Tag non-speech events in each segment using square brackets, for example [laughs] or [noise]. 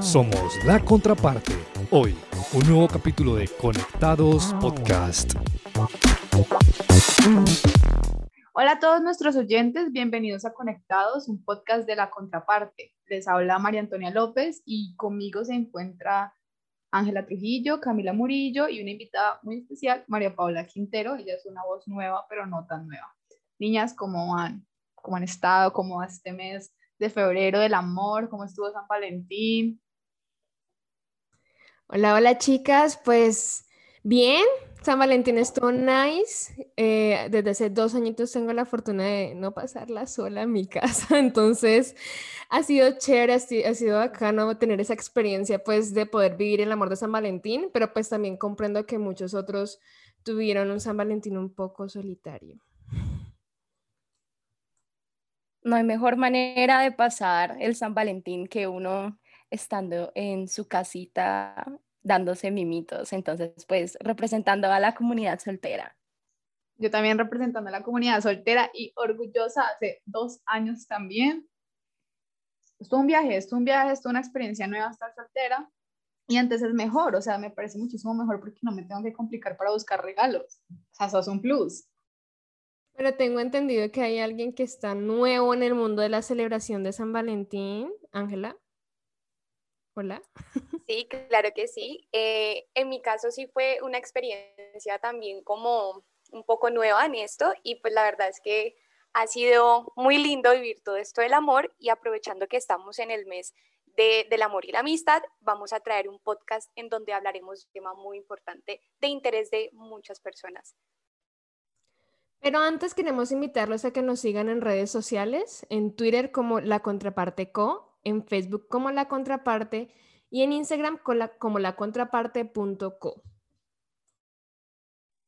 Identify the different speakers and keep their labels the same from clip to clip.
Speaker 1: Somos la contraparte. Hoy, un nuevo capítulo de Conectados Podcast.
Speaker 2: Hola a todos nuestros oyentes, bienvenidos a Conectados, un podcast de la contraparte. Les habla María Antonia López y conmigo se encuentra Ángela Trujillo, Camila Murillo y una invitada muy especial, María Paula Quintero. Ella es una voz nueva, pero no tan nueva. Niñas, ¿cómo han, cómo han estado? ¿Cómo este mes de febrero del amor? ¿Cómo estuvo San Valentín?
Speaker 3: Hola, hola chicas, pues bien, San Valentín estuvo nice. Eh, desde hace dos añitos tengo la fortuna de no pasarla sola en mi [laughs] casa, entonces ha sido chévere, ha sido bacano tener esa experiencia pues de poder vivir el amor de San Valentín, pero pues también comprendo que muchos otros tuvieron un San Valentín un poco solitario.
Speaker 4: No hay mejor manera de pasar el San Valentín que uno estando en su casita dándose mimitos, entonces pues representando a la comunidad soltera.
Speaker 2: Yo también representando a la comunidad soltera y orgullosa hace dos años también. Estuvo un viaje, estuvo un viaje, estuvo una experiencia nueva estar soltera y antes es mejor, o sea, me parece muchísimo mejor porque no me tengo que complicar para buscar regalos. O sea, eso es un plus.
Speaker 3: Pero tengo entendido que hay alguien que está nuevo en el mundo de la celebración de San Valentín, Ángela. Hola. [laughs]
Speaker 5: Sí, claro que sí. Eh, en mi caso sí fue una experiencia también como un poco nueva en esto y pues la verdad es que ha sido muy lindo vivir todo esto del amor y aprovechando que estamos en el mes del amor y la amistad, vamos a traer un podcast en donde hablaremos de un tema muy importante de interés de muchas personas.
Speaker 3: Pero antes queremos invitarlos a que nos sigan en redes sociales, en Twitter como La Contraparte Co en Facebook como La Contraparte y en Instagram como la, como lacontraparte.co.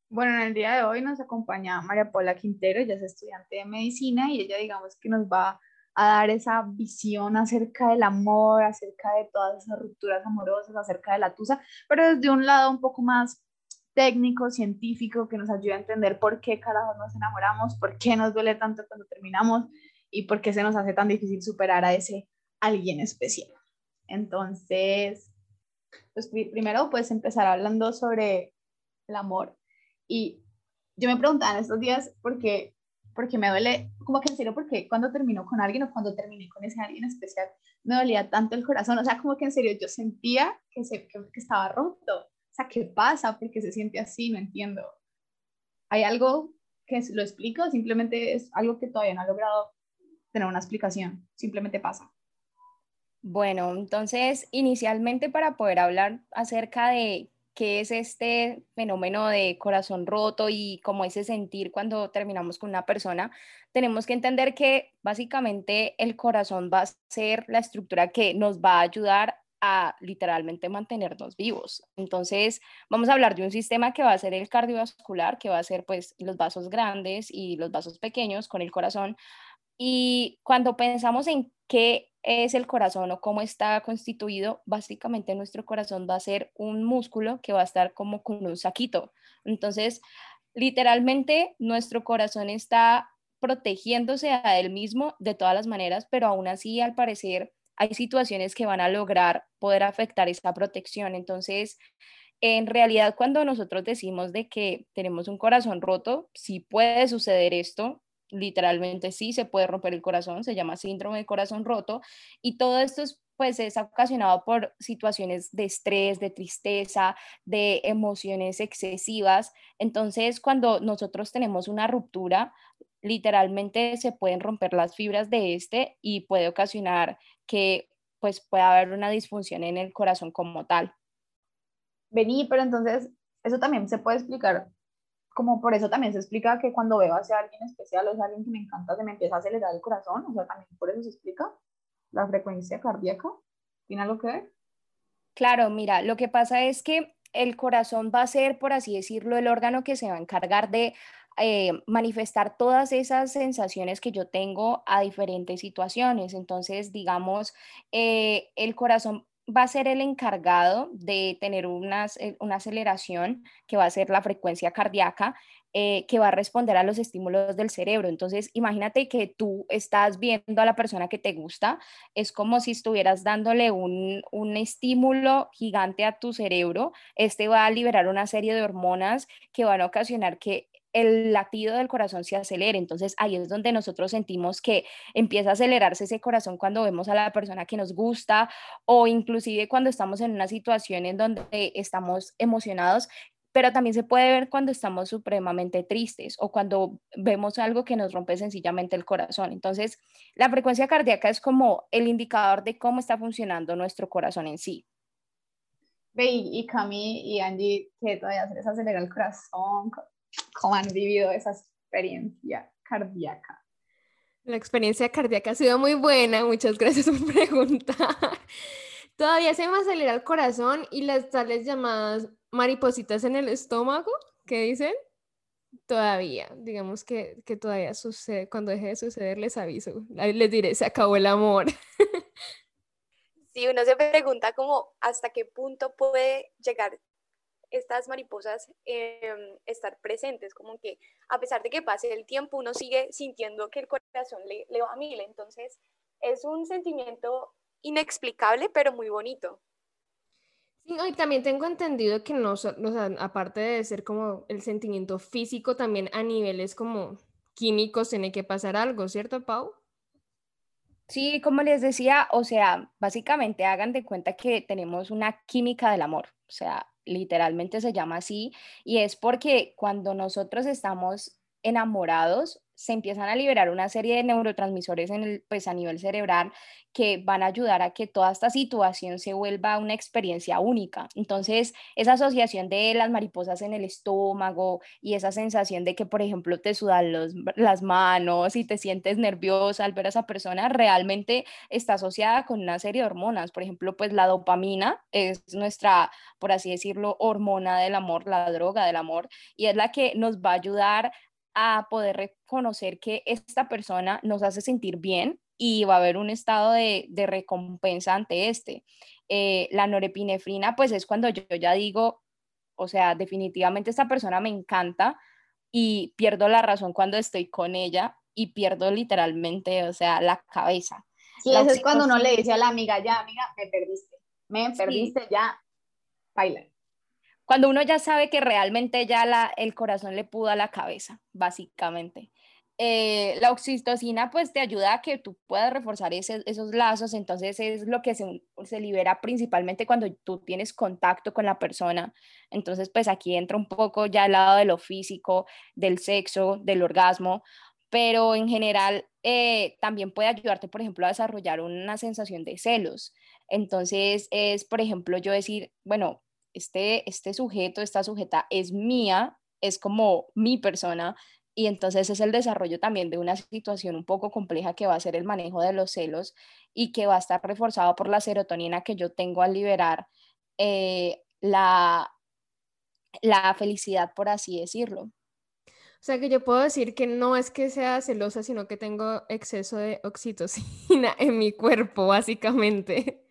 Speaker 2: Bueno, en el día de hoy nos acompaña María Paula Quintero, ella es estudiante de medicina y ella digamos que nos va a dar esa visión acerca del amor, acerca de todas esas rupturas amorosas, acerca de la tusa, pero desde un lado un poco más técnico, científico, que nos ayuda a entender por qué carajos nos enamoramos, por qué nos duele tanto cuando terminamos y por qué se nos hace tan difícil superar a ese alguien especial. Entonces, pues primero puedes empezar hablando sobre el amor. Y yo me preguntaba en estos días por qué, porque me duele, como que en serio, porque cuando termino con alguien o cuando terminé con ese alguien especial, me dolía tanto el corazón. O sea, como que en serio yo sentía que, se, que estaba roto. O sea, ¿qué pasa? porque se siente así? No entiendo. ¿Hay algo que lo explico? Simplemente es algo que todavía no ha logrado tener una explicación. Simplemente pasa.
Speaker 4: Bueno, entonces, inicialmente para poder hablar acerca de qué es este fenómeno de corazón roto y cómo ese sentir cuando terminamos con una persona, tenemos que entender que básicamente el corazón va a ser la estructura que nos va a ayudar literalmente mantenernos vivos. Entonces, vamos a hablar de un sistema que va a ser el cardiovascular, que va a ser pues los vasos grandes y los vasos pequeños con el corazón. Y cuando pensamos en qué es el corazón o cómo está constituido, básicamente nuestro corazón va a ser un músculo que va a estar como con un saquito. Entonces, literalmente nuestro corazón está protegiéndose a él mismo de todas las maneras, pero aún así, al parecer, hay situaciones que van a lograr poder afectar esa protección. Entonces, en realidad, cuando nosotros decimos de que tenemos un corazón roto, sí puede suceder esto, literalmente sí se puede romper el corazón, se llama síndrome de corazón roto y todo esto es pues es ocasionado por situaciones de estrés, de tristeza, de emociones excesivas. Entonces, cuando nosotros tenemos una ruptura, literalmente se pueden romper las fibras de este y puede ocasionar que pues pueda haber una disfunción en el corazón como tal.
Speaker 2: Vení, pero entonces eso también se puede explicar como por eso también se explica que cuando veo hacia alguien especial o a alguien que me encanta, se me empieza a acelerar el corazón, o sea, también por eso se explica la frecuencia cardíaca. ¿Tiene algo que ver?
Speaker 4: Claro, mira, lo que pasa es que el corazón va a ser, por así decirlo, el órgano que se va a encargar de eh, manifestar todas esas sensaciones que yo tengo a diferentes situaciones. Entonces, digamos, eh, el corazón va a ser el encargado de tener una, una aceleración que va a ser la frecuencia cardíaca eh, que va a responder a los estímulos del cerebro. Entonces, imagínate que tú estás viendo a la persona que te gusta, es como si estuvieras dándole un, un estímulo gigante a tu cerebro. Este va a liberar una serie de hormonas que van a ocasionar que el latido del corazón se acelere. Entonces ahí es donde nosotros sentimos que empieza a acelerarse ese corazón cuando vemos a la persona que nos gusta o inclusive cuando estamos en una situación en donde estamos emocionados pero también se puede ver cuando estamos supremamente tristes o cuando vemos algo que nos rompe sencillamente el corazón. Entonces, la frecuencia cardíaca es como el indicador de cómo está funcionando nuestro corazón en sí.
Speaker 2: Ve, y Cami y Angie, que todavía se les acelera el corazón, ¿cómo han vivido esa experiencia cardíaca?
Speaker 3: La experiencia cardíaca ha sido muy buena, muchas gracias por preguntar. Todavía se me acelera el corazón y las tales llamadas maripositas en el estómago, ¿qué dicen? Todavía, digamos que, que todavía sucede, cuando deje de suceder les aviso, les diré, se acabó el amor.
Speaker 5: Sí, uno se pregunta como hasta qué punto puede llegar estas mariposas eh, estar presentes, como que a pesar de que pase el tiempo, uno sigue sintiendo que el corazón le, le va a mil, entonces es un sentimiento inexplicable, pero muy bonito.
Speaker 3: Sí, y también tengo entendido que no, aparte de ser como el sentimiento físico, también a niveles como químicos tiene que pasar algo, ¿cierto, Pau?
Speaker 4: Sí, como les decía, o sea, básicamente hagan de cuenta que tenemos una química del amor, o sea, literalmente se llama así, y es porque cuando nosotros estamos enamorados, se empiezan a liberar una serie de neurotransmisores en el, pues, a nivel cerebral que van a ayudar a que toda esta situación se vuelva una experiencia única. Entonces, esa asociación de las mariposas en el estómago y esa sensación de que, por ejemplo, te sudan las manos y te sientes nerviosa al ver a esa persona, realmente está asociada con una serie de hormonas. Por ejemplo, pues la dopamina es nuestra, por así decirlo, hormona del amor, la droga del amor, y es la que nos va a ayudar a poder reconocer que esta persona nos hace sentir bien y va a haber un estado de, recompensa ante este. Eh, la norepinefrina, pues es cuando yo ya digo, o sea, definitivamente esta persona me encanta y pierdo la razón cuando estoy con ella y pierdo literalmente, o sea, la cabeza.
Speaker 2: Sí, eso es cuando uno le dice a la amiga, ya, amiga, me perdiste, me perdiste, ya, baila
Speaker 4: cuando uno ya sabe que realmente ya el corazón le pudo a la cabeza, básicamente. Eh, la oxitocina pues te ayuda a que tú puedas reforzar esos lazos, entonces es lo que se, se, libera principalmente cuando tú tienes contacto con la persona. Entonces pues aquí entra un poco ya el lado de lo físico, del sexo, del orgasmo, pero en general eh, también puede ayudarte, por ejemplo, a desarrollar una sensación de celos. Entonces es, por ejemplo, yo decir, bueno, este, este sujeto, esta sujeta es mía, es como mi persona, y entonces es el desarrollo también de una situación un poco compleja que va a ser el manejo de los celos y que va a estar reforzado por la serotonina que yo tengo al liberar eh, la, la felicidad, por así decirlo.
Speaker 3: O sea que yo puedo decir que no es que sea celosa, sino que tengo exceso de oxitocina [laughs] en mi cuerpo, básicamente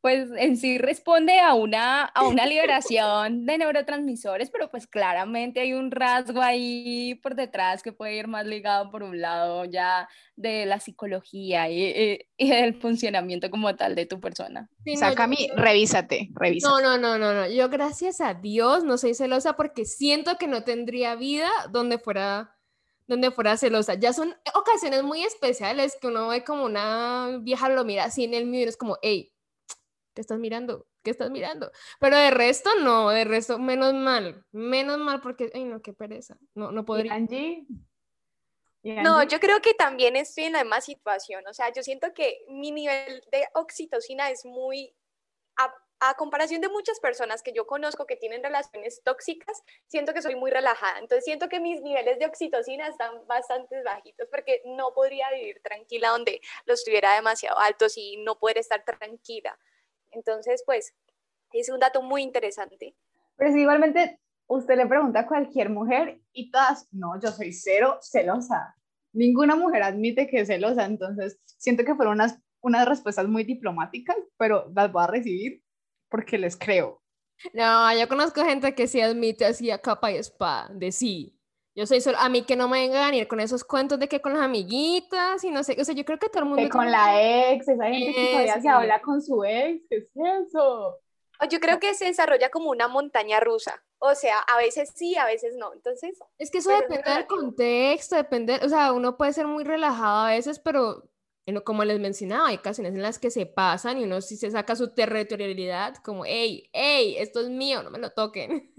Speaker 4: pues en sí responde a una, a una [laughs] liberación de neurotransmisores, pero pues claramente hay un rasgo ahí por detrás que puede ir más ligado por un lado ya de la psicología y, y, el funcionamiento como tal de tu persona.
Speaker 2: Sí, no, revísate, revísate.
Speaker 3: No, no, no, no, no, yo gracias a Dios no soy celosa porque siento que no tendría vida donde fuera donde fuera celosa. Ya son ocasiones muy especiales que uno ve como una vieja lo mira así en el mío y es como, hey, ¿qué estás mirando? ¿Qué estás mirando? Pero de resto no, de resto menos mal, menos mal porque, ay no, qué pereza, no, no podría.
Speaker 2: Angie?
Speaker 5: No, yo creo que también estoy en la misma situación, o sea, yo siento que mi nivel de oxitocina es muy, a, a, comparación de muchas personas que yo conozco que tienen relaciones tóxicas, siento que soy muy relajada, entonces siento que mis niveles de oxitocina están bastante bajitos porque no podría vivir tranquila donde los tuviera demasiado altos y no poder estar tranquila. Entonces, pues, es un dato muy interesante.
Speaker 2: Pero si igualmente usted le pregunta a cualquier mujer y todas, no, yo soy cero celosa. Ninguna mujer admite que es celosa, entonces siento que fueron unas, unas respuestas muy diplomáticas, pero las voy a recibir porque les creo.
Speaker 3: No, yo conozco gente que sí admite así a capa y espada, de sí. Yo soy solo, a mí que no me vengan a venir con esos cuentos de que con las amiguitas y no sé, o sea, yo creo que todo el mundo...
Speaker 2: Que con la ex, esa gente que todavía se habla con su ex, ¿qué es eso?
Speaker 5: Yo creo que se desarrolla como una montaña rusa. O sea, a veces sí, a veces no. Entonces.
Speaker 3: Es que eso depende del contexto, depende. O sea, uno puede ser muy relajado a veces, pero como les mencionaba, hay ocasiones en las que se pasan y uno sí se saca su territorialidad, como, hey, hey, esto es mío, no me lo toquen.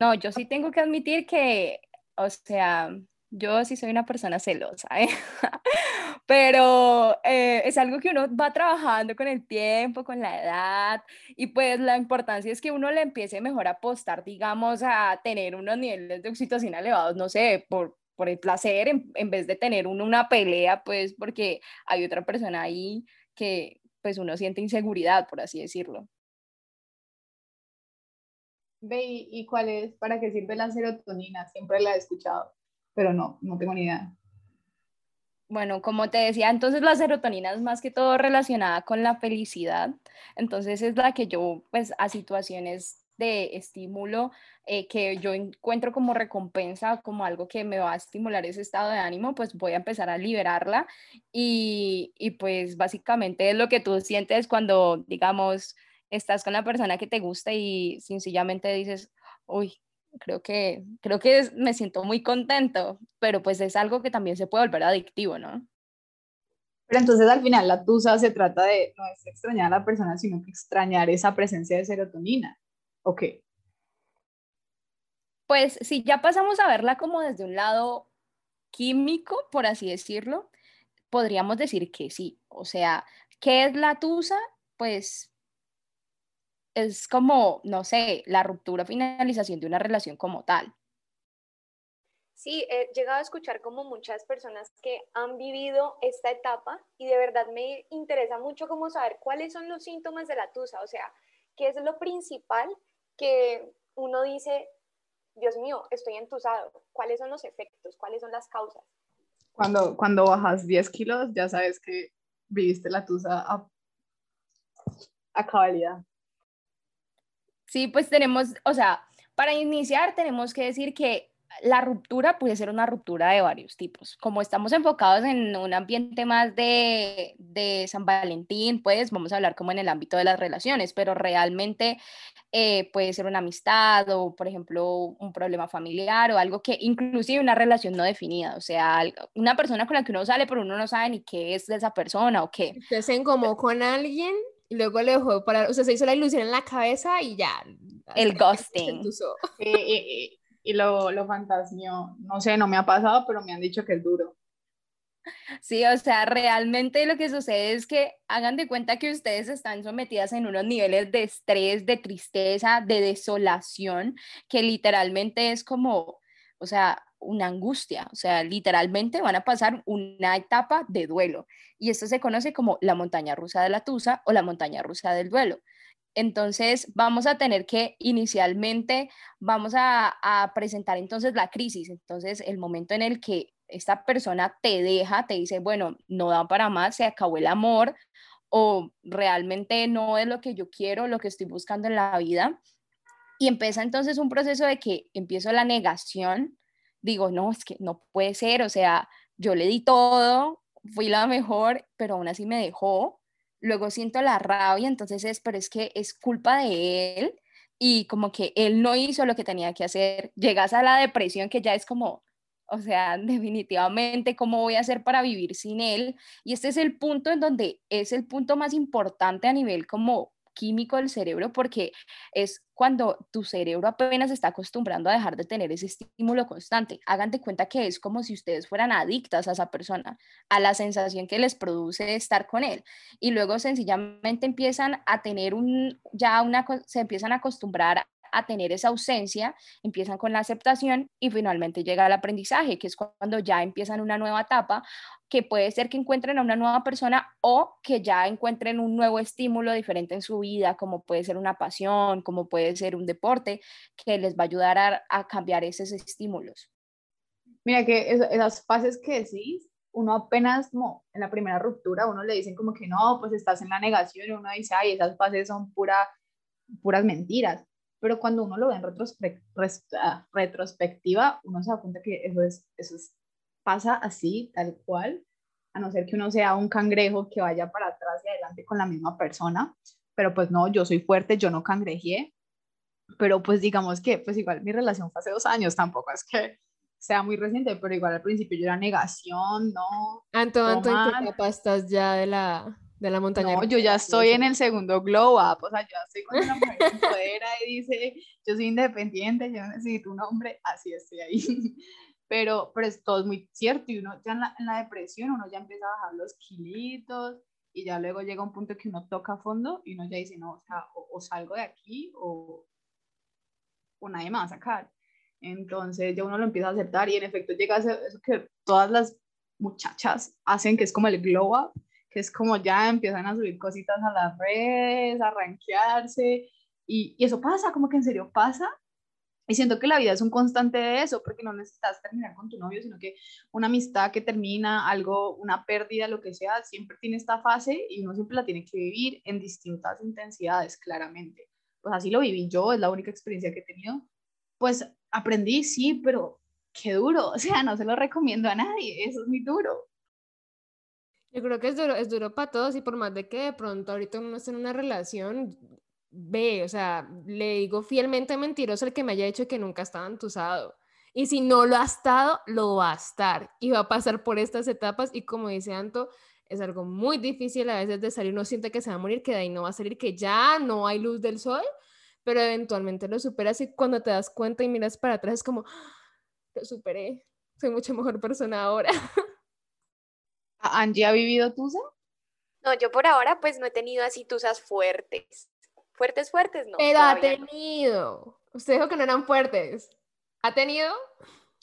Speaker 4: No, yo sí tengo que admitir que, o sea, yo sí soy una persona celosa, ¿eh? [laughs] pero eh, es algo que uno va trabajando con el tiempo, con la edad, y pues la importancia es que uno le empiece mejor a apostar, digamos, a tener unos niveles de oxitocina elevados, no sé, por, por el placer, en, vez de tener uno una pelea, pues porque hay otra persona ahí que pues uno siente inseguridad, por así decirlo.
Speaker 2: Ve, ¿y cuál es? ¿Para qué sirve la serotonina? Siempre la he escuchado pero no, no tengo ni idea.
Speaker 4: Bueno, como te decía, entonces la serotonina es más que todo relacionada con la felicidad. Entonces es la que yo, pues, a situaciones de estímulo eh, que yo encuentro como recompensa, como algo que me va a estimular ese estado de ánimo, pues voy a empezar a liberarla. Y, y pues básicamente es lo que tú sientes cuando, digamos, estás con la persona que te gusta y sencillamente dices, uy, creo que, creo que me siento muy contento, pero pues es algo que también se puede volver adictivo, ¿no?
Speaker 2: Pero entonces al final la tusa se trata de no es extrañar a la persona, sino que extrañar esa presencia de serotonina. ¿O qué?
Speaker 4: Pues si ya pasamos a verla como desde un lado químico, por así decirlo, podríamos decir que sí. O sea, ¿qué es la tusa? Pues es como, no sé, la ruptura, finalización de una relación como tal.
Speaker 5: Sí, he llegado a escuchar como muchas personas que han vivido esta etapa y de verdad me interesa mucho como saber cuáles son los síntomas de la tusa, o sea, qué es lo principal que uno dice, Dios mío, estoy entusado, cuáles son los efectos, cuáles son las causas.
Speaker 2: Cuando, cuando bajas 10 kilos, ya sabes que viviste la tusa a, a cabalidad.
Speaker 4: Sí, pues tenemos, o sea, para iniciar tenemos que decir que la ruptura puede ser una ruptura de varios tipos. Como estamos enfocados en un ambiente más de, de San Valentín, pues vamos a hablar como en el ámbito de las relaciones, pero realmente eh, puede ser una amistad o, por ejemplo, un problema familiar o algo que inclusive una relación no definida, o sea, una persona con la que uno sale, pero uno no sabe ni qué es de esa persona o qué.
Speaker 3: Hacen como con alguien y luego le dejó para, o sea, se hizo la ilusión en la cabeza y ya.
Speaker 4: El ghosting. [laughs]
Speaker 2: y, y, lo, lo fantasmió. No sé, no me ha pasado, pero me han dicho que es duro.
Speaker 4: Sí, o sea, realmente lo que sucede es que hagan de cuenta que ustedes están sometidas en unos niveles de estrés, de tristeza, de desolación, que literalmente es como, o sea, una angustia, o sea, literalmente van a pasar una etapa de duelo. Y esto se conoce como la montaña rusa de la tusa o la montaña rusa del duelo. Entonces, vamos a tener que inicialmente, vamos a, presentar entonces la crisis, entonces el momento en el que esta persona te deja, te dice, bueno, no da para más, se acabó el amor o realmente no es lo que yo quiero, lo que estoy buscando en la vida. Y empieza entonces un proceso de que empiezo la negación, digo, no, es que no puede ser, o sea, yo le di todo, fui la mejor, pero aún así me dejó. Luego siento la rabia, entonces es, pero es que es culpa de él y como que él no hizo lo que tenía que hacer. Llegas a la depresión que ya es como, o sea, [laughs] definitivamente, ¿cómo voy a hacer para vivir sin él? Y este es el punto en donde es el punto más importante a nivel como químico del cerebro porque es cuando tu cerebro apenas está acostumbrando a dejar de tener ese estímulo constante. Hagan de cuenta que es como si ustedes fueran adictas a esa persona, a la sensación que les produce estar con él. Y luego sencillamente empiezan a tener un, ya una, se empiezan a acostumbrar a tener esa ausencia, empiezan con la aceptación y finalmente llega el aprendizaje, que es cuando ya empiezan una nueva etapa, que puede ser que encuentren a una nueva persona o que ya encuentren un nuevo estímulo diferente en su vida, como puede ser una pasión, como puede ser un deporte, que les va a ayudar a, cambiar esos estímulos.
Speaker 2: Mira que esas fases que decís, uno apenas como en la primera ruptura, uno le dicen como que no, pues estás en la negación, y uno dice, ay, esas fases son pura, puras mentiras pero cuando uno lo ve en ah, retrospectiva, uno se da cuenta que eso, es, eso pasa así, tal cual, a no ser que uno sea un cangrejo que vaya para atrás y adelante con la misma persona, pero pues no, yo soy fuerte, yo no cangrejé, pero pues digamos que pues igual mi relación fue hace dos años, tampoco es que sea muy reciente, pero igual al principio yo era negación, ¿no?
Speaker 3: Anto, Anto, ¿en qué etapa estás ya de la, de la montaña?
Speaker 2: No, yo ya estoy en el segundo glow up, o sea, yo estoy con una mujer empodera y dice, yo soy independiente, yo necesito un hombre, así estoy ahí. [laughs] Pero, pero es todo muy cierto y uno ya en la, en la depresión, uno ya empieza a bajar los kilitos y ya luego llega un punto que uno toca a fondo y uno ya dice, no, o sea, o, salgo de aquí o, o nadie me va a sacar. Entonces ya uno lo empieza a aceptar y en efecto llega a eso que todas las muchachas hacen, que es como el glow up, que es como ya empiezan a subir cositas a las redes, a rankearse y, y eso pasa, como que en serio pasa. Y siento que la vida es un constante de eso, porque no necesitas terminar con tu novio, sino que una amistad que termina, algo, una pérdida, lo que sea, siempre tiene esta fase y uno siempre la tiene que vivir en distintas intensidades, claramente. Pues así lo viví yo, es la única experiencia que he tenido. Pues aprendí, sí, pero qué duro, [laughs] o sea, no se lo recomiendo a nadie, eso es muy duro.
Speaker 3: Yo creo que es duro, es duro para todos y por más de que de pronto ahorita uno esté en una relación, ve, o sea, le digo fielmente mentiroso el que me haya dicho que nunca estaba entusado. Y si no lo ha estado, lo va a estar y va a pasar por estas etapas y como dice Anto, es algo muy difícil a veces de salir, uno siente que se va a morir, que de ahí no va a salir, que ya no hay luz del sol, pero eventualmente lo superas y cuando te das cuenta y miras para atrás es como, ah, lo superé, soy mucho mejor persona ahora. [laughs]
Speaker 2: ¿Angie ha vivido tusa?
Speaker 5: No, yo por ahora pues no he tenido así tusas fuertes. Fuertes, fuertes, no.
Speaker 3: Pero ha tenido. Usted dijo que no eran fuertes. ¿Ha tenido?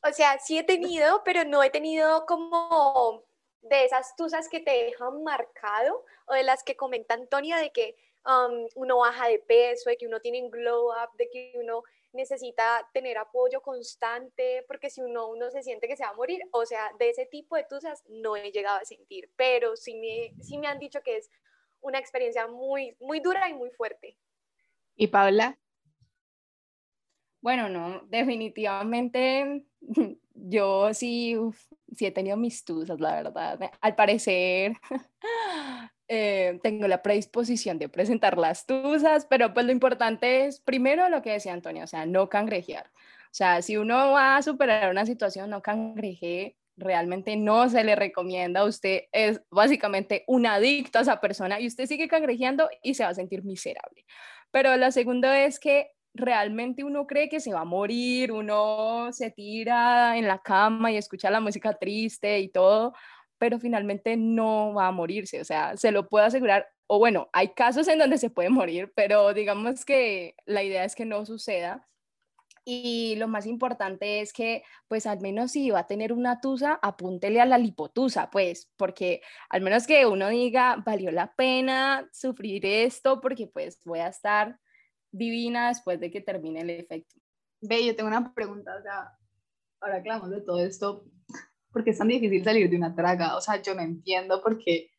Speaker 5: O sea, sí he tenido, [laughs] pero no he tenido como de esas tusas que te dejan marcado o de las que comenta Antonia de que um, uno baja de peso, de que uno tiene un glow up, de que uno necesita tener apoyo constante, porque si uno, uno se siente que se va a morir, o sea, de ese tipo de tusas no he llegado a sentir, pero sí me, sí me han dicho que es una experiencia muy, muy dura y muy fuerte.
Speaker 2: ¿Y Paula?
Speaker 4: Bueno, no, definitivamente [laughs] yo sí, sí he tenido mis tusas, la verdad. Al parecer [laughs] eh, tengo la predisposición de presentar las tusas, pero pues lo importante es, primero lo que decía Antonio, o sea, no cangrejear. O sea, si uno va a superar una situación, no cangreje, realmente no se le recomienda. Usted es básicamente un adicto a esa persona y usted sigue cangrejeando y se va a sentir miserable. Pero lo segundo es que realmente uno cree que se va a morir, uno se tira en la cama y escucha la música triste y todo, pero finalmente no va a morirse, o sea, se lo puedo asegurar, o bueno, hay casos en donde se puede morir, pero digamos que la idea es que no suceda. Y lo más importante es que, pues al menos si va a tener una tusa, apúntele a la lipotusa, pues, porque al menos que uno diga, valió la pena sufrir esto, porque pues voy a estar divina después de que termine el efecto.
Speaker 2: Ve, yo tengo una pregunta, o sea, ahora que hablamos de todo esto, ¿por qué es tan difícil salir de una traga? O sea, yo no entiendo porque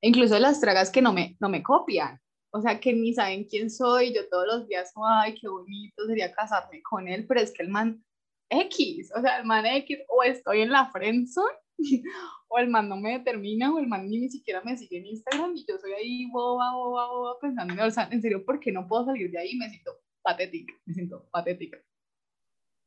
Speaker 2: incluso las tragas que no me, no me copian, o sea, que ni saben quién soy, yo todos los días, ay, qué bonito sería casarme con él, pero es que el man X, o sea, el man X, o estoy en la friendzone, [laughs] o el man no me determina, o el man ni, siquiera me sigue en Instagram, y yo soy ahí boba, boba, boba, pensando en, o sea, en serio, ¿por qué no puedo salir de ahí? Me siento patética, me siento patética.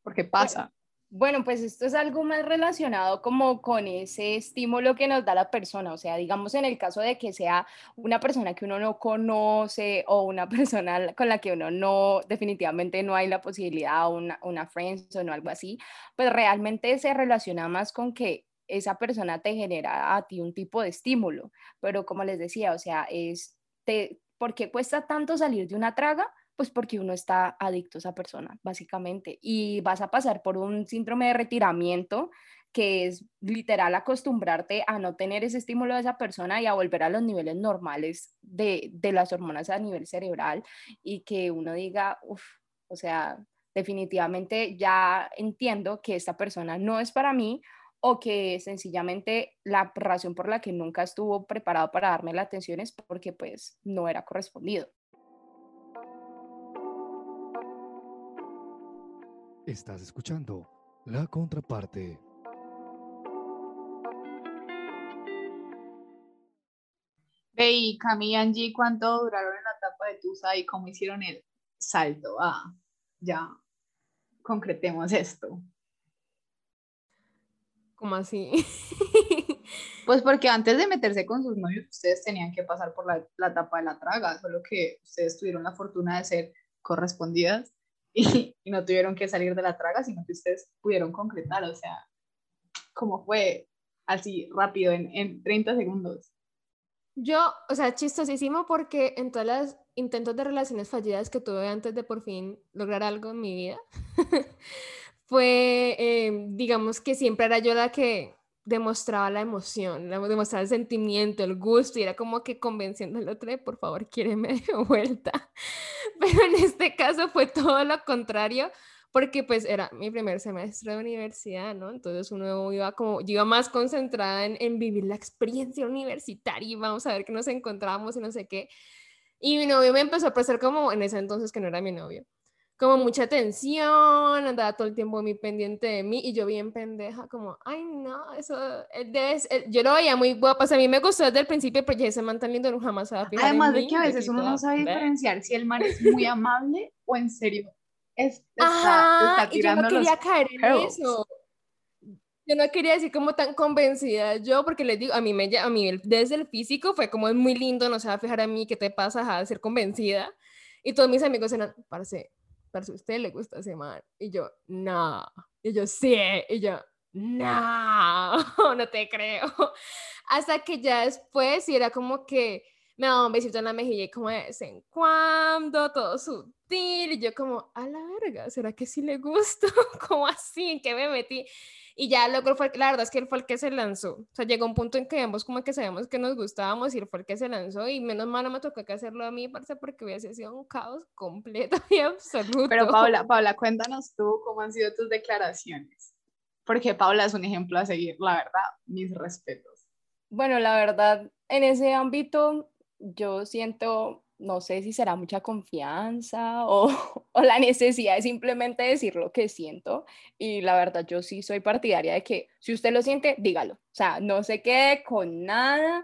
Speaker 2: Porque pasa.
Speaker 4: Bueno, pues esto es algo más relacionado como con ese estímulo que nos da la persona, o sea, digamos en el caso de que sea una persona que uno no conoce o una [laughs] persona con la que uno no, definitivamente no hay la posibilidad, una, una friendzone o algo así, pues realmente se relaciona más con que esa persona te genera a ti un tipo de estímulo, pero como les decía, o sea, es, te, ¿por qué cuesta tanto salir de una traga? Pues porque uno está adicto a esa persona, básicamente. Y vas a pasar por un síndrome de retiramiento que es literal acostumbrarte a no tener ese estímulo de esa persona y a volver a los niveles normales de, de las hormonas a nivel cerebral y que uno diga, uff, o sea, definitivamente ya entiendo que esta persona no es para mí o que sencillamente la razón por la que nunca estuvo preparado para darme la atención es porque pues no era correspondido.
Speaker 1: Estás escuchando La Contraparte.
Speaker 2: Ve y Cami y Angie, ¿cuánto duraron en la etapa de Tusa y cómo hicieron el salto? Ah, ya concretemos esto.
Speaker 3: ¿Cómo así? [laughs]
Speaker 2: Pues porque antes de meterse con sus novios, ustedes tenían que pasar por la, la etapa de la traga, solo que ustedes tuvieron la fortuna de ser correspondidas [laughs] y, no tuvieron que salir de la traga, sino que ustedes pudieron concretar, o sea, ¿cómo fue así rápido, en, en 30 segundos?
Speaker 3: Yo, o sea, chistosísimo porque en todas las intentos de relaciones fallidas que tuve antes de por fin lograr algo en mi vida, [laughs] fue, eh, digamos que siempre era yo la que demostraba la emoción, demostraba el sentimiento, el gusto, y era como que convenciendo al otro de, por favor, quiéreme de [laughs] vuelta. [laughs] Pero en este caso fue todo lo contrario, porque pues era mi primer semestre de universidad, ¿no? Entonces uno iba como, yo iba más concentrada en, en vivir la experiencia universitaria y vamos a ver que nos encontramos y no sé qué. Y mi novio me empezó a prestar como, en ese entonces que no era mi novio, como mucha atención, andaba todo el tiempo muy pendiente de mí y yo bien pendeja, como, ay no, eso, él debe ser-". yo lo veía muy guapa, o sea, a mí me gustó desde el principio, pero ya ese man tan lindo no jamás se va a fijar en
Speaker 2: Además de
Speaker 3: mí,
Speaker 2: que a veces uno no sabe diferenciar si el man es muy amable o en serio es, está,
Speaker 3: Ajá,
Speaker 2: está
Speaker 3: y yo no quería caer en eso. Yo no quería decir como tan convencida yo, porque les digo, a mí, me, a mí desde el físico fue como es muy lindo, no se va a fijar a mí, ¿qué te pasa a ser convencida? Y todos mis amigos eran, parce, parce, ¿a usted le gusta ese man? Y yo, no. Y yo, sí. Y yo, no, [laughs] no te creo. Hasta que ya después, sí era como que me daba un besito en la mejilla y como de vez en cuando, todo sutil, y yo como, a la verga, ¿será que sí le gusto? [laughs] ¿Cómo así? ¿En qué me metí? Y ya luego fue, la verdad es que él fue el que se lanzó, o sea, llegó un punto en que ambos como que sabíamos que nos gustábamos y él fue el que se lanzó y menos mal no me tocó que hacerlo a mí, parce, porque hubiese sido un caos completo [laughs] y absoluto.
Speaker 2: Pero Paula, Paula, cuéntanos tú cómo han sido tus declaraciones. Porque Paula es un ejemplo a seguir, la verdad, mis respetos.
Speaker 4: Bueno, la verdad, en ese ámbito yo siento, no sé si será mucha confianza o, [laughs] o la necesidad de simplemente decir lo que siento. Y la verdad, yo sí soy partidaria de que si usted lo siente, dígalo. O sea, no se quede con nada,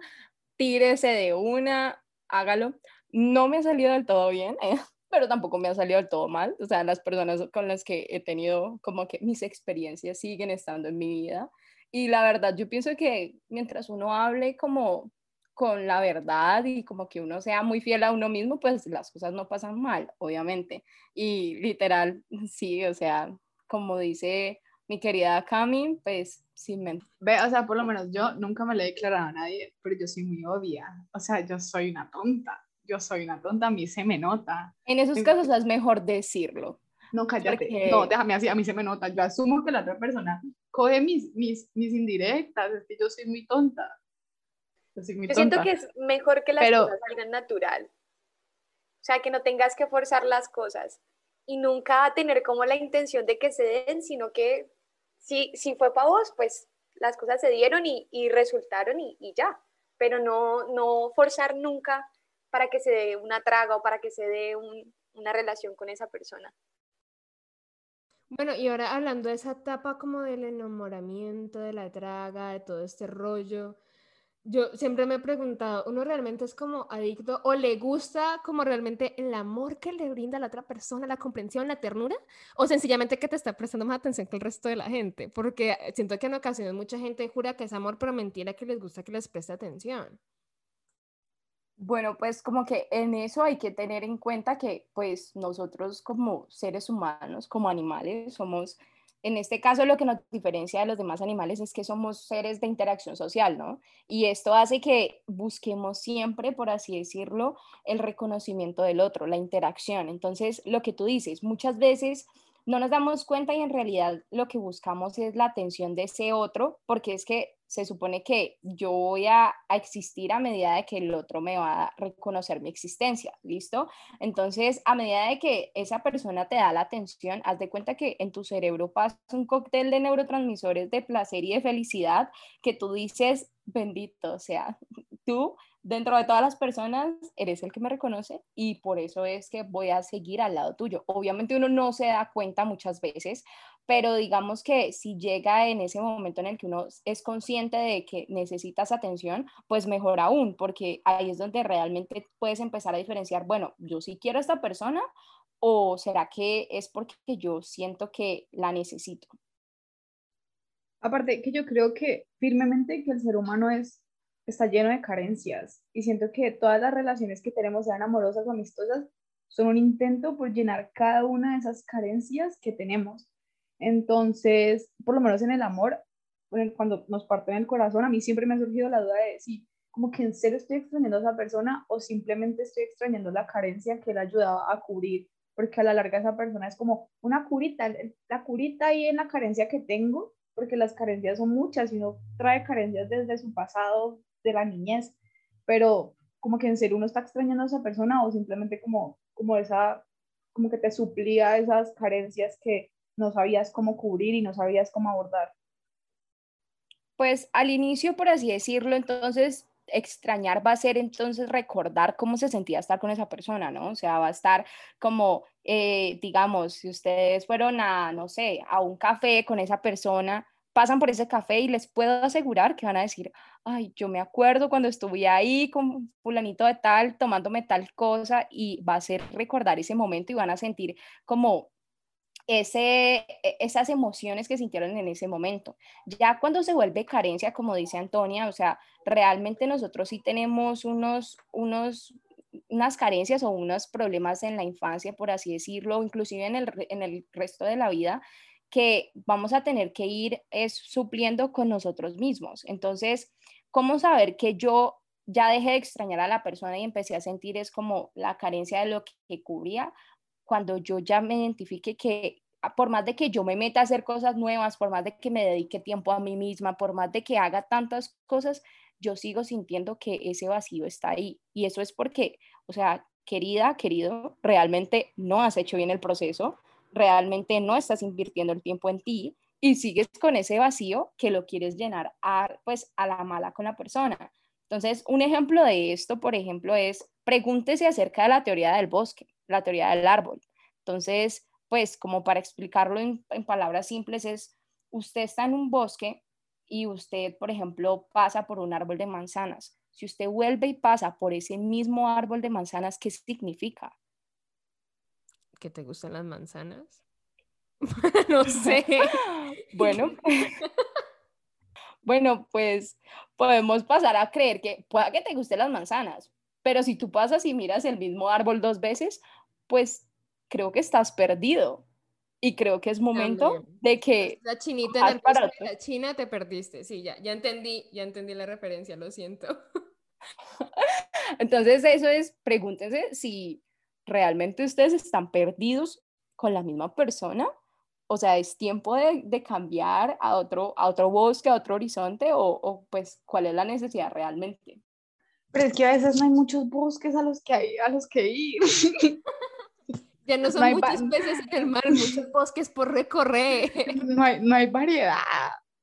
Speaker 4: tírese de una, hágalo. No me ha salido del todo bien, eh, [laughs] pero tampoco me ha salido del todo mal. O sea, las personas con las que he tenido como que mis experiencias siguen estando en mi vida. Y la verdad, yo pienso que mientras uno hable como con la verdad y como que uno sea muy fiel a uno mismo, pues las cosas no pasan mal, obviamente. Y literal, [laughs] sí, o sea, como dice mi querida Cami, pues sí, me...
Speaker 2: Ve, o sea, por lo menos yo nunca me le he declarado a nadie, pero yo soy muy obvia. O sea, yo soy una tonta. Yo soy una tonta, a mí se me nota.
Speaker 4: En esos casos es mejor decirlo.
Speaker 2: No, cállate.
Speaker 4: Porque-
Speaker 2: No, déjame así, a mí se me nota. Yo asumo que la otra persona coge mis, mis, mis indirectas. Es que yo soy muy tonta. Yo soy muy
Speaker 5: Yo
Speaker 2: tonta.
Speaker 5: siento que es mejor que las
Speaker 2: Pero-
Speaker 5: cosas salgan natural. O sea, que no tengas que forzar las cosas y nunca tener como la intención de que se den, sino que si, si fue para vos, pues las cosas se dieron y, y resultaron y, y ya. Pero no, no forzar nunca para que se dé una traga o para que se dé un- una relación con esa persona.
Speaker 3: Bueno, y ahora hablando de esa etapa como del enamoramiento, de la draga, de todo este rollo, yo siempre me he preguntado, ¿uno realmente es como adicto o le gusta como realmente el amor que le brinda a la otra persona, la comprensión, la ternura? ¿O sencillamente que te está prestando más atención que el resto de la gente? Porque eh, siento que en ocasiones mucha gente jura que es amor, pero mentira que les gusta que les preste atención.
Speaker 4: Bueno, pues como que en eso hay que tener en cuenta que pues nosotros como seres humanos, como animales, somos, en este caso lo que nos diferencia de los demás animales es que somos seres de interacción social, ¿no? Y esto hace que busquemos siempre, por así decirlo, el reconocimiento del otro, la interacción. Entonces, lo que tú dices, muchas veces no nos damos cuenta y en realidad lo que buscamos es la atención de ese otro, porque es que se supone que yo voy a, existir a medida de que el otro me va a reconocer mi existencia, ¿listo? Entonces, a medida de que esa persona te da la atención, haz de cuenta que en tu cerebro pasa un cóctel de neurotransmisores de placer y de felicidad que tú dices, bendito, sea, [laughs] tú dentro de todas las personas eres el que me reconoce y por eso es que voy a seguir al lado tuyo. Obviamente uno no se da cuenta muchas veces, pero digamos que si llega en ese momento en el que uno es consciente de que necesitas atención, pues mejor aún, porque ahí es donde realmente puedes empezar a diferenciar, bueno, yo sí quiero a esta persona o será que es porque yo siento que la necesito.
Speaker 2: Aparte que yo creo que firmemente que el ser humano es está lleno de carencias y siento que todas las relaciones que tenemos, sean amorosas o amistosas, son un intento por llenar cada una de esas carencias que tenemos. Entonces, por lo menos en el amor, cuando nos parten el corazón, a mí siempre me ha surgido la duda de si como que en serio estoy extrañando a esa persona o simplemente estoy extrañando la carencia que él ayudaba a cubrir, porque a la larga esa persona es como una curita, la curita ahí en la carencia que tengo, porque las carencias son muchas y uno trae carencias desde su pasado, de la niñez, pero como que en serio uno está extrañando a esa persona o simplemente como, como esa, como que te suplía esas carencias que no sabías cómo cubrir y no sabías cómo abordar.
Speaker 4: Pues al inicio, por así decirlo, entonces extrañar va a ser entonces recordar cómo se sentía estar con esa persona, ¿no? O sea, va a estar como, eh, digamos, si ustedes fueron a, no sé, a un café con esa persona, pasan por ese café y les puedo asegurar que van a decir, ay, yo me acuerdo cuando estuve ahí con fulanito de tal, tomándome tal cosa y va a ser recordar ese momento y van a sentir como e, esas emociones que sintieron en ese momento. Ya cuando se vuelve carencia, como dice Antonia, o sea, realmente nosotros sí tenemos unos, unos, unas carencias o unos problemas en la infancia, por así decirlo, inclusive en el, en el resto de la vida, que vamos a tener que ir es supliendo con nosotros mismos. Entonces, ¿cómo saber que yo ya dejé de extrañar a la persona y empecé a sentir es como la carencia de lo que cubría cuando yo ya me identifique que ah, por más de que yo me meta a hacer cosas nuevas, por más de que me dedique tiempo a mí misma, por más de que haga tantas cosas, yo sigo sintiendo que ese vacío está ahí. Y eso es porque, o sea, querida, querido, realmente no has hecho bien el proceso, realmente no estás invirtiendo el tiempo en ti y sigues con ese vacío que lo quieres llenar a, pues, a la mala con la persona. Entonces, un ejemplo de esto, por ejemplo, es pregúntese acerca de la teoría del bosque, la teoría del árbol. Entonces, pues como para explicarlo en, en palabras simples es, usted está en un bosque y usted, por ejemplo, pasa por un árbol de manzanas. Si usted vuelve y pasa por ese mismo árbol de manzanas, ¿qué significa?
Speaker 3: que te gustan las manzanas. [laughs] no sé. [laughs]
Speaker 4: bueno. bueno, pues podemos pasar a creer que pueda que te gusten las manzanas, pero si tú pasas y miras el mismo árbol dos veces, pues creo que estás perdido. Y creo que es momento de que...
Speaker 3: La chinita en el de la China te perdiste. Sí, ya, ya entendí, ya entendí la referencia, lo siento. [laughs]
Speaker 4: Entonces eso es, pregúntense si realmente ustedes están perdidos con la misma persona. O sea, es tiempo de, cambiar a otro, a otro bosque, a otro horizonte, o, pues cuál es la necesidad realmente.
Speaker 2: Pero es que a veces no hay muchos bosques a los que, hay, a los que ir. [laughs]
Speaker 3: Ya no son muchos peces en el mar, [laughs] muchos bosques por recorrer.
Speaker 2: No hay, no hay variedad.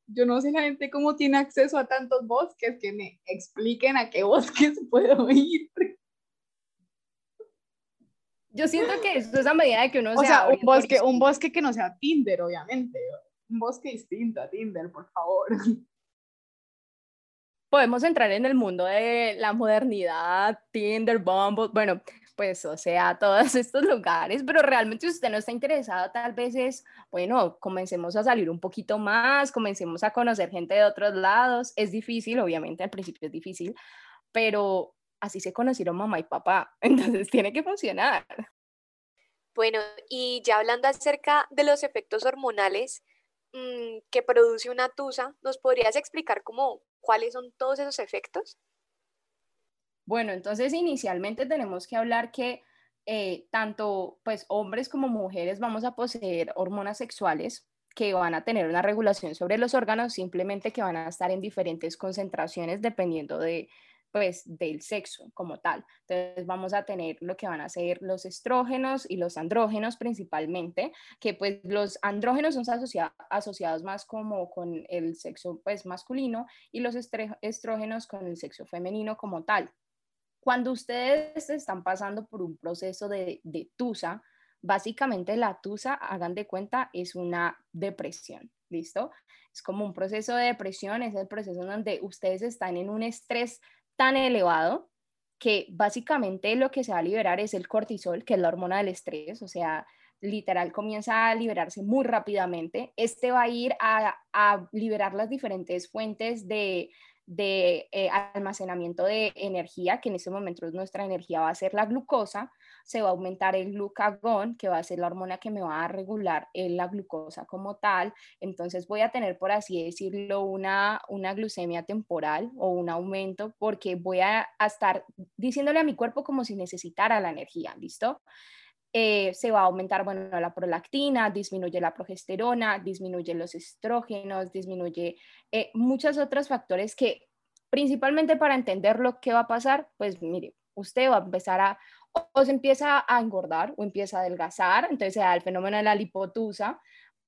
Speaker 2: Yo no sé la gente cómo tiene acceso a tantos bosques, que me expliquen a qué bosques [laughs] puedo ir.
Speaker 4: Yo siento que eso es a medida de que uno
Speaker 2: o sea, un bosque, un bosque que no sea Tinder, obviamente. Un bosque distinto a Tinder, por favor. [laughs]
Speaker 4: Podemos entrar en el mundo de la modernidad, Tinder, Bumble, bueno, pues, o sea, todos [laughs] estos lugares, pero realmente usted no está interesado, tal vez es, bueno, comencemos a salir un poquito más, comencemos a conocer gente de otros lados. Es difícil, obviamente, al principio es difícil, pero así se conocieron mamá y papá, [laughs] entonces tiene que funcionar.
Speaker 5: Bueno, y ya hablando acerca de los efectos hormonales mm, que produce una tusa, ¿nos podrías explicar cómo, cuáles son todos esos efectos?
Speaker 4: Bueno, entonces inicialmente tenemos que hablar que eh, tanto pues hombres como mujeres vamos a poseer hormonas sexuales que van a tener una regulación sobre los órganos, simplemente que van a estar en diferentes concentraciones dependiendo de, pues, del sexo como tal. Entonces vamos a tener lo que van a ser los estrógenos y los andrógenos principalmente, que pues los andrógenos son asociados más como con el sexo pues masculino y los estrógenos con el sexo femenino como tal. Cuando ustedes están pasando por un proceso de, TUSA, Básicamente la tusa, hagan de cuenta, es una depresión, ¿listo? Es como un proceso de depresión, es el proceso donde ustedes están en un estrés tan elevado que básicamente lo que se va a liberar es el cortisol, que es la hormona del estrés, o sea, literal comienza a liberarse muy rápidamente. Este va a ir a liberar las diferentes fuentes de, de eh, almacenamiento de energía, que en ese momento nuestra energía va a ser la glucosa, se va a aumentar el glucagón, que va a ser la hormona que me va a regular eh, la glucosa como tal. Entonces voy a tener, por así decirlo, una, una glucemia temporal o un aumento porque voy a, a estar diciéndole a mi cuerpo como si necesitara la energía, ¿listo? Eh, se va a aumentar bueno, la prolactina, disminuye la progesterona, disminuye los estrógenos, disminuye eh, muchos otros factores que principalmente para entender lo que va a pasar, pues mire, usted va a empezar a, o se empieza a engordar o empieza a adelgazar, entonces se el fenómeno de la lipotusa,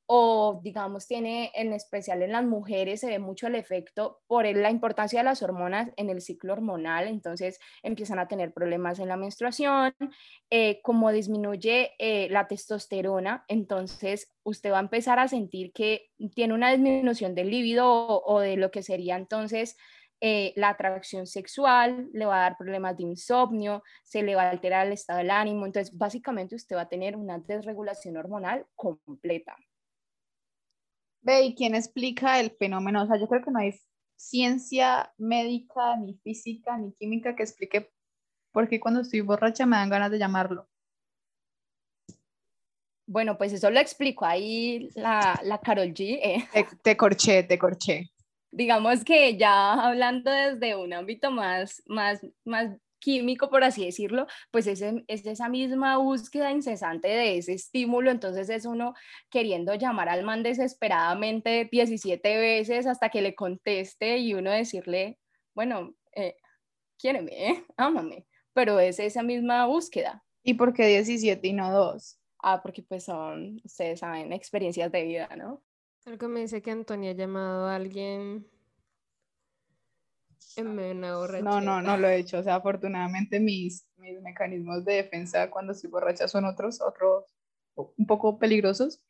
Speaker 4: o digamos tiene en especial en las mujeres se ve mucho el efecto por la importancia de las hormonas en el ciclo hormonal, entonces empiezan a tener problemas en la menstruación, eh, como disminuye eh, la testosterona, entonces usted va a empezar a sentir que tiene una disminución del líbido o, de lo que sería entonces eh, la atracción sexual, le va a dar problemas de insomnio, se le va a alterar el estado del ánimo, entonces básicamente usted va a tener una desregulación hormonal completa.
Speaker 2: Ve, ¿y quién explica el fenómeno? O sea, yo creo que no hay ciencia médica, ni física, ni química que explique por qué cuando estoy borracha me dan ganas de llamarlo.
Speaker 4: Bueno, pues eso lo explico ahí la, la Carol G.
Speaker 2: Eh. Te, te, corché, te corché.
Speaker 4: Digamos que ya hablando desde un ámbito más, más, más químico, por así decirlo, pues es, es esa misma búsqueda incesante de ese estímulo, entonces es uno queriendo llamar al man desesperadamente 17 veces hasta que le conteste y uno decirle, bueno, eh, quiéreme, ¿eh? [laughs] ámame, pero es esa misma búsqueda.
Speaker 2: ¿Y por qué 17 y no 2?
Speaker 4: Ah, porque pues son, ustedes saben, experiencias de vida, ¿no?
Speaker 3: Algo me dice que Antonia ha llamado a alguien
Speaker 2: no, no, no lo he hecho. O sea, afortunadamente mis, mis mecanismos de defensa cuando estoy borracha son otros, otros un poco peligrosos,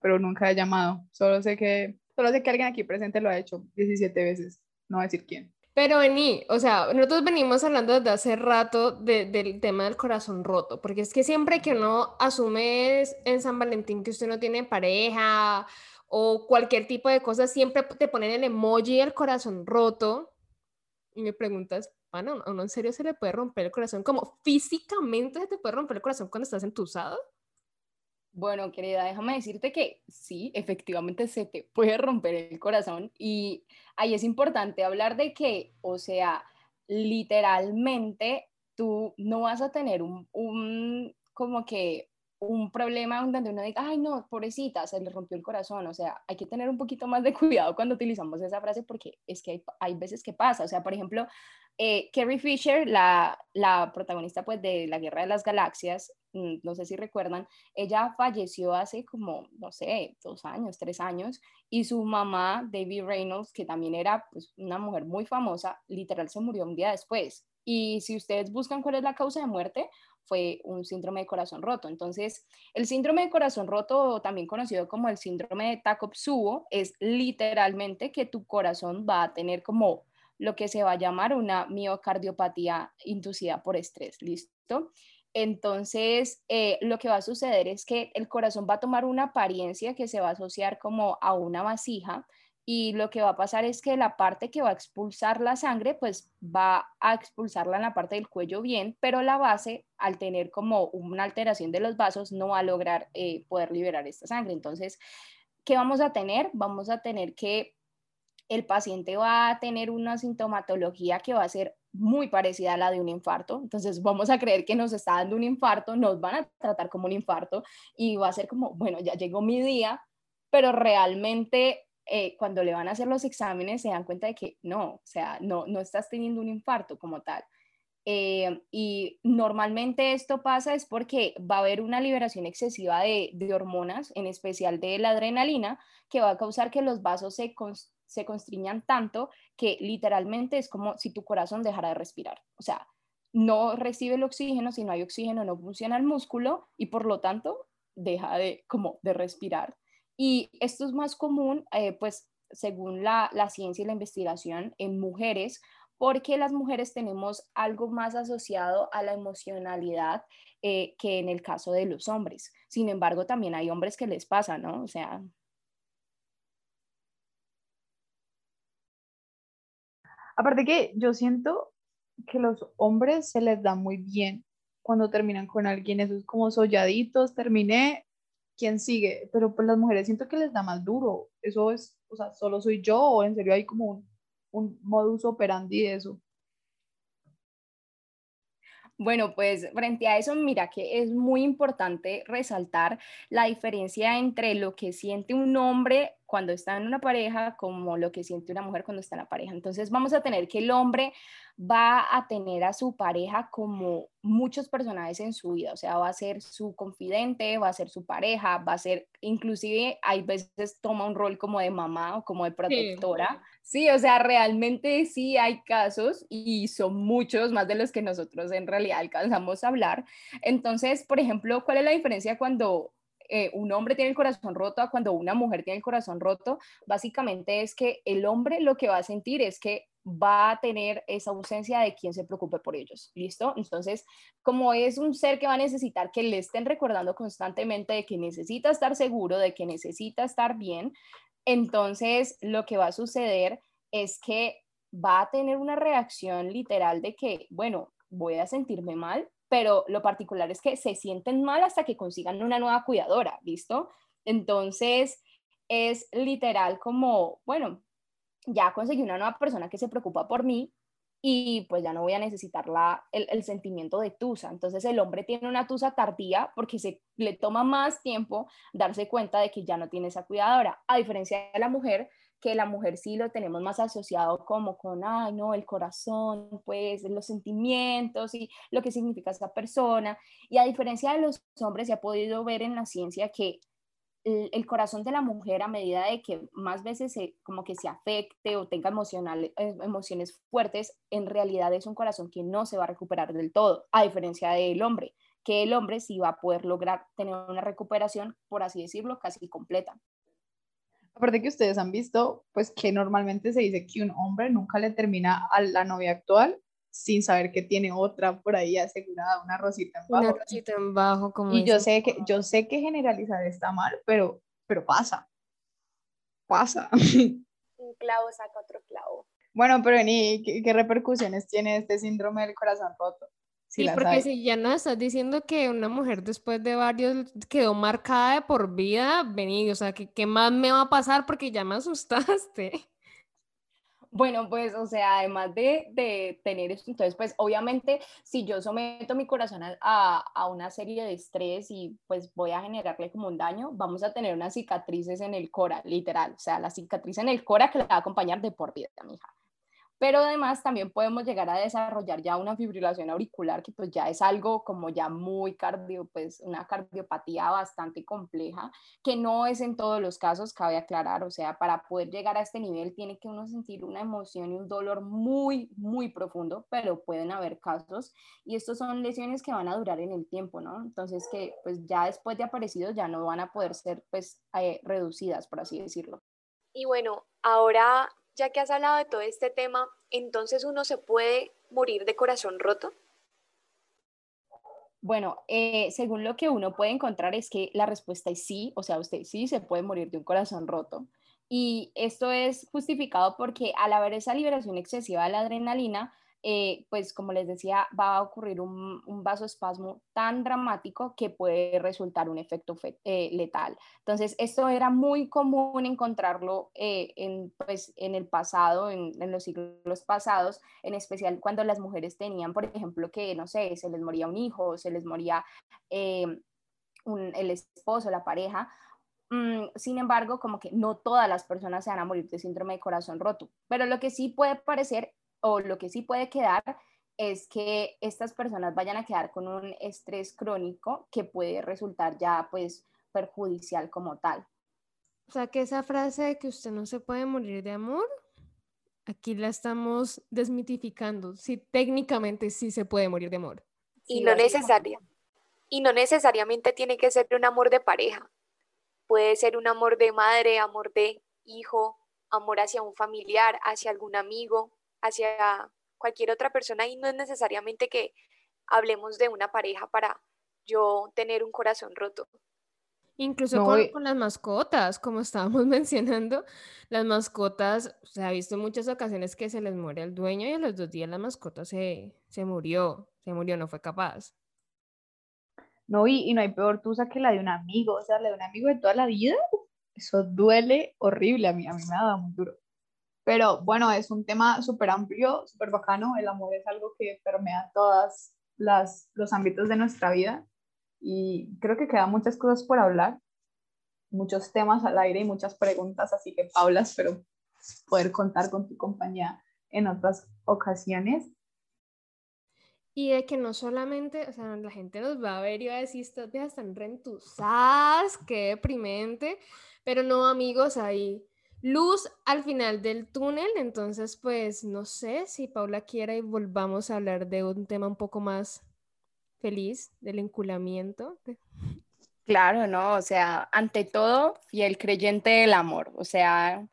Speaker 2: pero nunca he llamado. Solo sé que, solo sé que alguien aquí presente lo ha hecho 17 veces, no voy a decir quién.
Speaker 3: Pero vení, o sea, nosotros venimos hablando desde hace rato del tema del corazón roto, porque es que siempre que uno asume en San Valentín que usted no tiene pareja o cualquier tipo de cosa, siempre te ponen el emoji del corazón roto y me preguntas, bueno, ¿a uno en serio se le puede romper el corazón? ¿Cómo físicamente se te puede romper el corazón cuando estás entusado?
Speaker 4: Bueno, querida, déjame decirte que sí, efectivamente se te puede romper el corazón y ahí es importante hablar de que, o sea, literalmente tú no vas a tener un, un como que un problema donde uno diga, ay no, pobrecita, se le rompió el corazón, o sea, hay que tener un poquito más de [laughs] cuidado cuando utilizamos esa frase porque es que hay, hay veces que pasa, o sea, por ejemplo, eh, Carrie Fisher, la, la protagonista pues de la Guerra de las Galaxias, mm, no sé si recuerdan, ella falleció hace como, no sé, dos años, tres años, y su mamá, Debbie Reynolds, que también era pues, una mujer muy famosa, literal se murió un día después. Y si ustedes buscan cuál es la causa de muerte, fue un síndrome de corazón roto. Entonces, el síndrome de corazón roto, también conocido como el síndrome de Takotsubo, es literalmente que tu corazón va a tener como lo que se va a llamar una miocardiopatía inducida por estrés, ¿listo? Entonces, eh, lo que va a suceder es que el corazón va a tomar una apariencia que se va a asociar como a una vasija y lo que va a pasar es que la parte que va a expulsar la sangre, pues va a expulsarla en la parte del cuello bien, pero la base, al tener como una alteración de los vasos, no va a lograr eh, poder liberar esta sangre. Entonces, ¿qué vamos a tener? Vamos a tener que el paciente va a tener una sintomatología que va a ser muy parecida a la de un infarto. Entonces vamos a creer que nos está dando un infarto, nos van a tratar como un infarto y va a ser como, bueno, ya llegó mi día, pero realmente eh, cuando le van a hacer los exámenes se dan cuenta de que no, o sea, no, no estás teniendo un infarto como tal. Eh, y normalmente esto pasa es porque va a haber una liberación excesiva de, hormonas, en especial de la adrenalina, que va a causar que los vasos se, se constriñan tanto que literalmente es como si tu corazón dejara de respirar. O sea, no recibe el oxígeno, si no hay oxígeno no funciona el músculo y por lo tanto deja de, como de respirar. Y esto es más común, eh, pues según la, la ciencia y la investigación, en mujeres porque las mujeres tenemos algo más asociado a la emocionalidad eh, que en el caso de los hombres. Sin embargo, también hay hombres que les pasa, ¿no? O sea...
Speaker 2: Aparte que yo siento que los hombres se les da muy bien cuando terminan con alguien, eso es como solladitos, terminé, ¿quién sigue? Pero pues las mujeres siento que les da más duro, eso es, o sea, solo soy yo o en serio hay como un un modus operandi de eso?
Speaker 4: Bueno, pues frente a eso, mira que es muy importante resaltar la diferencia entre lo que siente un hombre cuando está en una pareja como lo que siente una mujer cuando está en la pareja. Entonces vamos a tener que el hombre va a tener a su pareja como muchos personajes en su vida, o sea, va a ser su confidente, va a ser su pareja, va a ser, inclusive hay veces toma un rol como de mamá o como de protectora. Sí, sí o sea, realmente sí hay casos y son muchos más de los que nosotros en realidad alcanzamos a hablar. Entonces, por ejemplo, ¿cuál es la diferencia cuando eh, un hombre tiene el corazón roto a cuando una mujer tiene el corazón roto, básicamente es que el hombre lo que va a sentir es que va a tener esa ausencia de quien se preocupe por ellos, ¿listo? Entonces, como es un ser que va a necesitar que le estén recordando constantemente de que necesita estar seguro, de que necesita estar bien, entonces lo que va a suceder es que va a tener una reacción literal de que, bueno, voy a sentirme mal, pero lo particular es que se sienten mal hasta que consigan una nueva cuidadora, ¿listo? Entonces, es literal como, bueno, ya conseguí una nueva persona que se preocupa por mí y pues ya no voy a necesitar la, el, el, sentimiento de tusa. Entonces el hombre tiene una tusa tardía porque se le toma más tiempo darse cuenta de que ya no tiene esa cuidadora, a diferencia de la mujer que la mujer sí lo tenemos más asociado como con, ay, no, el corazón, pues los sentimientos y lo que significa esa persona. Y a diferencia de los hombres, se ha podido ver en la ciencia que el, corazón de la mujer a medida de que más veces se, como que se afecte o tenga emocional, eh, emociones fuertes, en realidad es un corazón que no se va a recuperar del todo, a diferencia del hombre, que el hombre sí va a poder lograr tener una recuperación, por así decirlo, casi completa.
Speaker 2: Aparte que ustedes han visto, pues que normalmente se dice que un hombre nunca le termina a la novia actual sin saber que tiene otra por ahí asegurada, una rosita en bajo.
Speaker 3: Una rosita en bajo, como
Speaker 2: Y yo sé que yo sé que generalizar está mal, pero pero pasa. Pasa.
Speaker 5: Un clavo saca otro clavo.
Speaker 2: Bueno, pero ni ¿qué, repercusiones tiene este síndrome del corazón roto?
Speaker 3: Sí, porque si ya no estás diciendo que una mujer después de varios quedó marcada de por vida, vení, o sea, ¿qué, ¿qué más me va a pasar? Porque ya me asustaste. [laughs]
Speaker 4: Bueno, pues, o sea, además de, de, tener esto, entonces, pues, obviamente, si yo someto mi corazón a, a, una serie de estrés y pues voy a generarle como un daño, vamos a tener unas cicatrices en el cora, literal, o sea, la cicatriz en el cora que le va a acompañar de por vida, mi hija pero además también podemos llegar a desarrollar ya una fibrilación auricular que pues ya es algo como ya muy cardio, pues una cardiopatía bastante compleja, que no es en todos los casos, cabe aclarar, o sea, para poder llegar a este nivel tiene que uno sentir una emoción y un dolor muy, muy profundo, pero pueden haber casos y estos son lesiones que van a durar en el tiempo, ¿no? Entonces que pues ya después de aparecidos ya no van a poder ser pues eh, reducidas, por así decirlo.
Speaker 5: Y bueno, ahora ya que has hablado de todo este tema, entonces uno se puede morir de corazón roto.
Speaker 4: Bueno, eh, según lo que uno puede encontrar es que la respuesta es sí, o sea, usted sí se puede morir de un corazón roto. Y esto es justificado porque al haber esa liberación excesiva de la adrenalina, eh, pues como les decía, va a ocurrir un, un, vasoespasmo tan dramático que puede resultar un efecto eh, letal. Entonces, esto era muy común encontrarlo eh, en, pues, en el pasado, en, los siglos pasados, en especial cuando las mujeres tenían, por ejemplo, que, no sé, se les moría un hijo, se les moría el esposo, la pareja, Mm, sin embargo, como que no todas las personas se van a morir de síndrome de corazón roto, pero lo que sí puede parecer o lo que sí puede quedar es que estas personas vayan a quedar con un estrés crónico que puede resultar ya pues perjudicial como tal.
Speaker 3: O sea, que esa frase de que usted no se puede morir de amor, aquí la estamos desmitificando. Sí, técnicamente sí se puede morir de amor.
Speaker 5: Y no necesaria. Y no necesariamente tiene que ser un amor de pareja. Puede ser un amor de madre, amor de hijo, amor hacia un familiar, hacia algún amigo, hacia cualquier otra persona y no es necesariamente que hablemos de una pareja para yo tener un corazón roto.
Speaker 3: Incluso con, las mascotas, como estábamos [laughs] mencionando, las mascotas, se ha visto en muchas ocasiones que se les muere el dueño y a los dos días la mascota se, se murió, se murió, no fue capaz.
Speaker 2: No, y, no hay peor tusa que la de un amigo, o sea, la de un amigo de toda la vida, eso duele horrible, a mí, a mí me ha dado muy duro. Pero bueno, es un tema súper amplio, súper bacano, el amor es algo que permea todos los ámbitos de nuestra vida y creo que quedan muchas cosas por hablar, muchos temas al aire y muchas preguntas, así que Paula, espero poder contar con tu compañía en otras ocasiones.
Speaker 3: Y de que no solamente, o sea, la gente nos va a ver y va a decir, estas viejas están rentuzadas, qué deprimente, pero no, amigos, hay luz al final del túnel, entonces, pues, no sé si Paula quiera y volvamos a hablar de un tema un poco más feliz, del enculamiento.
Speaker 4: Claro, ¿no? O sea, ante todo, fiel creyente del amor, o sea,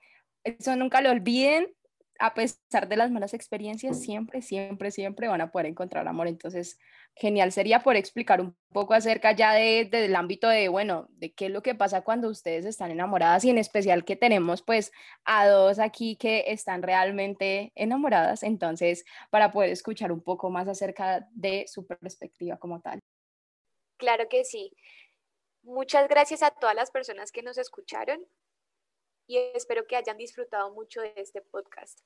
Speaker 4: eso nunca lo olviden a pesar de las malas experiencias, siempre, siempre, siempre van a poder encontrar amor. Entonces, genial sería por explicar un poco acerca ya de, del ámbito de, bueno, de qué es lo que pasa cuando ustedes están enamoradas y en especial que tenemos pues a dos aquí que están realmente enamoradas. Entonces, para poder escuchar un poco más acerca de su perspectiva como tal.
Speaker 5: Claro que sí. Muchas gracias a todas las personas que nos escucharon y espero que hayan disfrutado mucho de este podcast.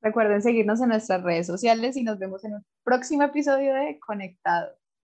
Speaker 2: Recuerden seguirnos en nuestras redes sociales y nos vemos en un próximo episodio de Conectados.